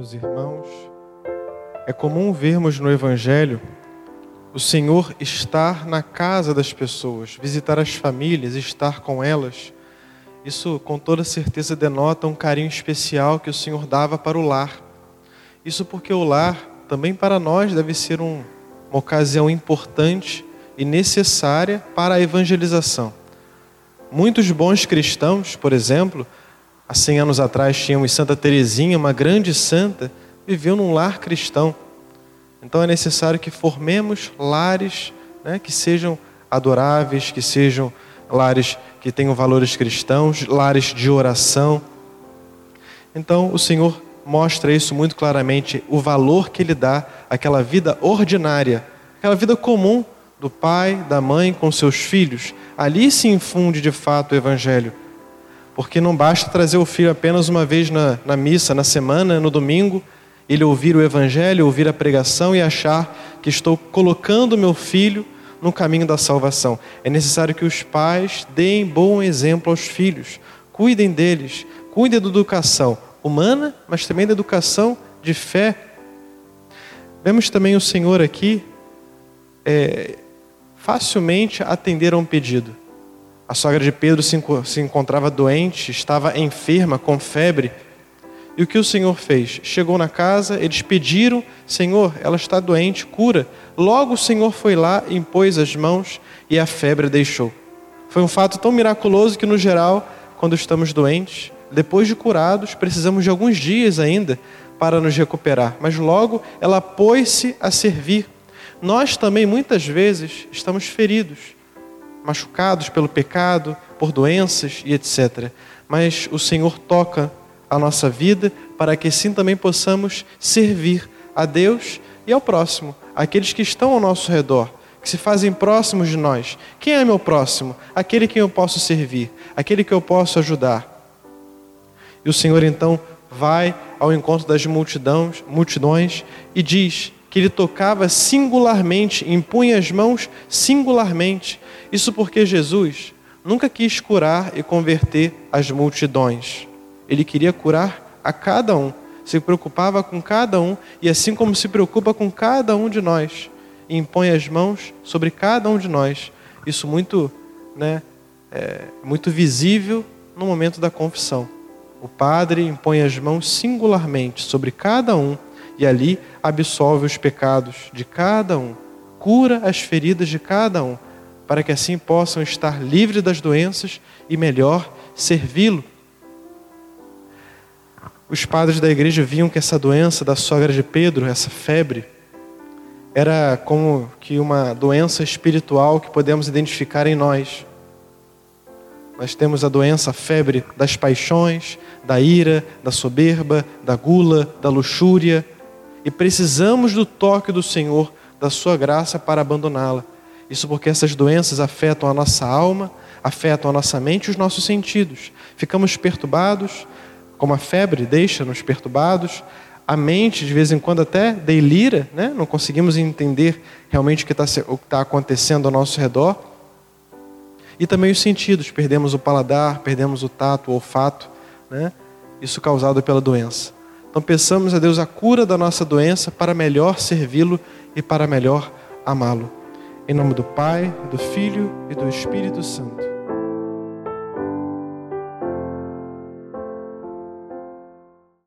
caros irmãos, é comum vermos no Evangelho o Senhor estar na casa das pessoas, visitar as famílias, estar com elas. Isso com toda certeza denota um carinho especial que o Senhor dava para o lar. Isso porque o lar também para nós deve ser um, uma ocasião importante e necessária para a evangelização. Muitos bons cristãos, por exemplo, há 100 anos atrás tínhamos Santa Teresinha, uma grande santa, viveu num lar cristão. Então é necessário que formemos lares né, que sejam adoráveis, que sejam lares que tenham valores cristãos, lares de oração. Então o Senhor mostra isso muito claramente, o valor que Ele dá àquela vida ordinária, aquela vida comum do pai, da mãe com seus filhos. Ali se infunde de fato o Evangelho. Porque não basta trazer o filho apenas uma vez na, na missa, na semana, no domingo, ele ouvir o Evangelho, ouvir a pregação e achar que estou colocando meu filho no caminho da salvação. É necessário que os pais deem bom exemplo aos filhos, cuidem deles, cuidem da educação humana, mas também da educação de fé. Vemos também o Senhor aqui é, facilmente atender a um pedido. A sogra de Pedro se, se encontrava doente, estava enferma, com febre. E o que o Senhor fez? Chegou na casa, eles pediram: Senhor, ela está doente, cura. Logo o Senhor foi lá, impôs as mãos e a febre deixou. Foi um fato tão miraculoso que, no geral, quando estamos doentes, depois de curados, precisamos de alguns dias ainda para nos recuperar. Mas logo ela pôs-se a servir nós também muitas vezes estamos feridos, machucados pelo pecado, por doenças e etc. Mas o Senhor toca a nossa vida para que assim também possamos servir a Deus e ao próximo, aqueles que estão ao nosso redor, que se fazem próximos de nós. Quem é meu próximo? Aquele que eu posso servir, aquele que eu posso ajudar. E o Senhor então vai ao encontro das multidões, multidões e diz: que ele tocava singularmente, impunha as mãos singularmente. Isso porque Jesus nunca quis curar e converter as multidões. Ele queria curar a cada um, se preocupava com cada um e assim como se preocupa com cada um de nós, impõe as mãos sobre cada um de nós. Isso muito, né, é, muito visível no momento da confissão. O padre impõe as mãos singularmente sobre cada um e ali absolve os pecados de cada um, cura as feridas de cada um, para que assim possam estar livres das doenças e melhor servi-lo. Os padres da igreja viam que essa doença da sogra de Pedro, essa febre, era como que uma doença espiritual que podemos identificar em nós. Nós temos a doença, a febre das paixões, da ira, da soberba, da gula, da luxúria, e precisamos do toque do Senhor, da Sua graça para abandoná-la. Isso porque essas doenças afetam a nossa alma, afetam a nossa mente e os nossos sentidos. Ficamos perturbados, como a febre deixa-nos perturbados, a mente de vez em quando até delira, né? não conseguimos entender realmente o que está tá acontecendo ao nosso redor. E também os sentidos, perdemos o paladar, perdemos o tato, o olfato, né? isso causado pela doença. Então peçamos a Deus a cura da nossa doença para melhor servi-lo e para melhor amá-lo. Em nome do Pai, do Filho e do Espírito Santo.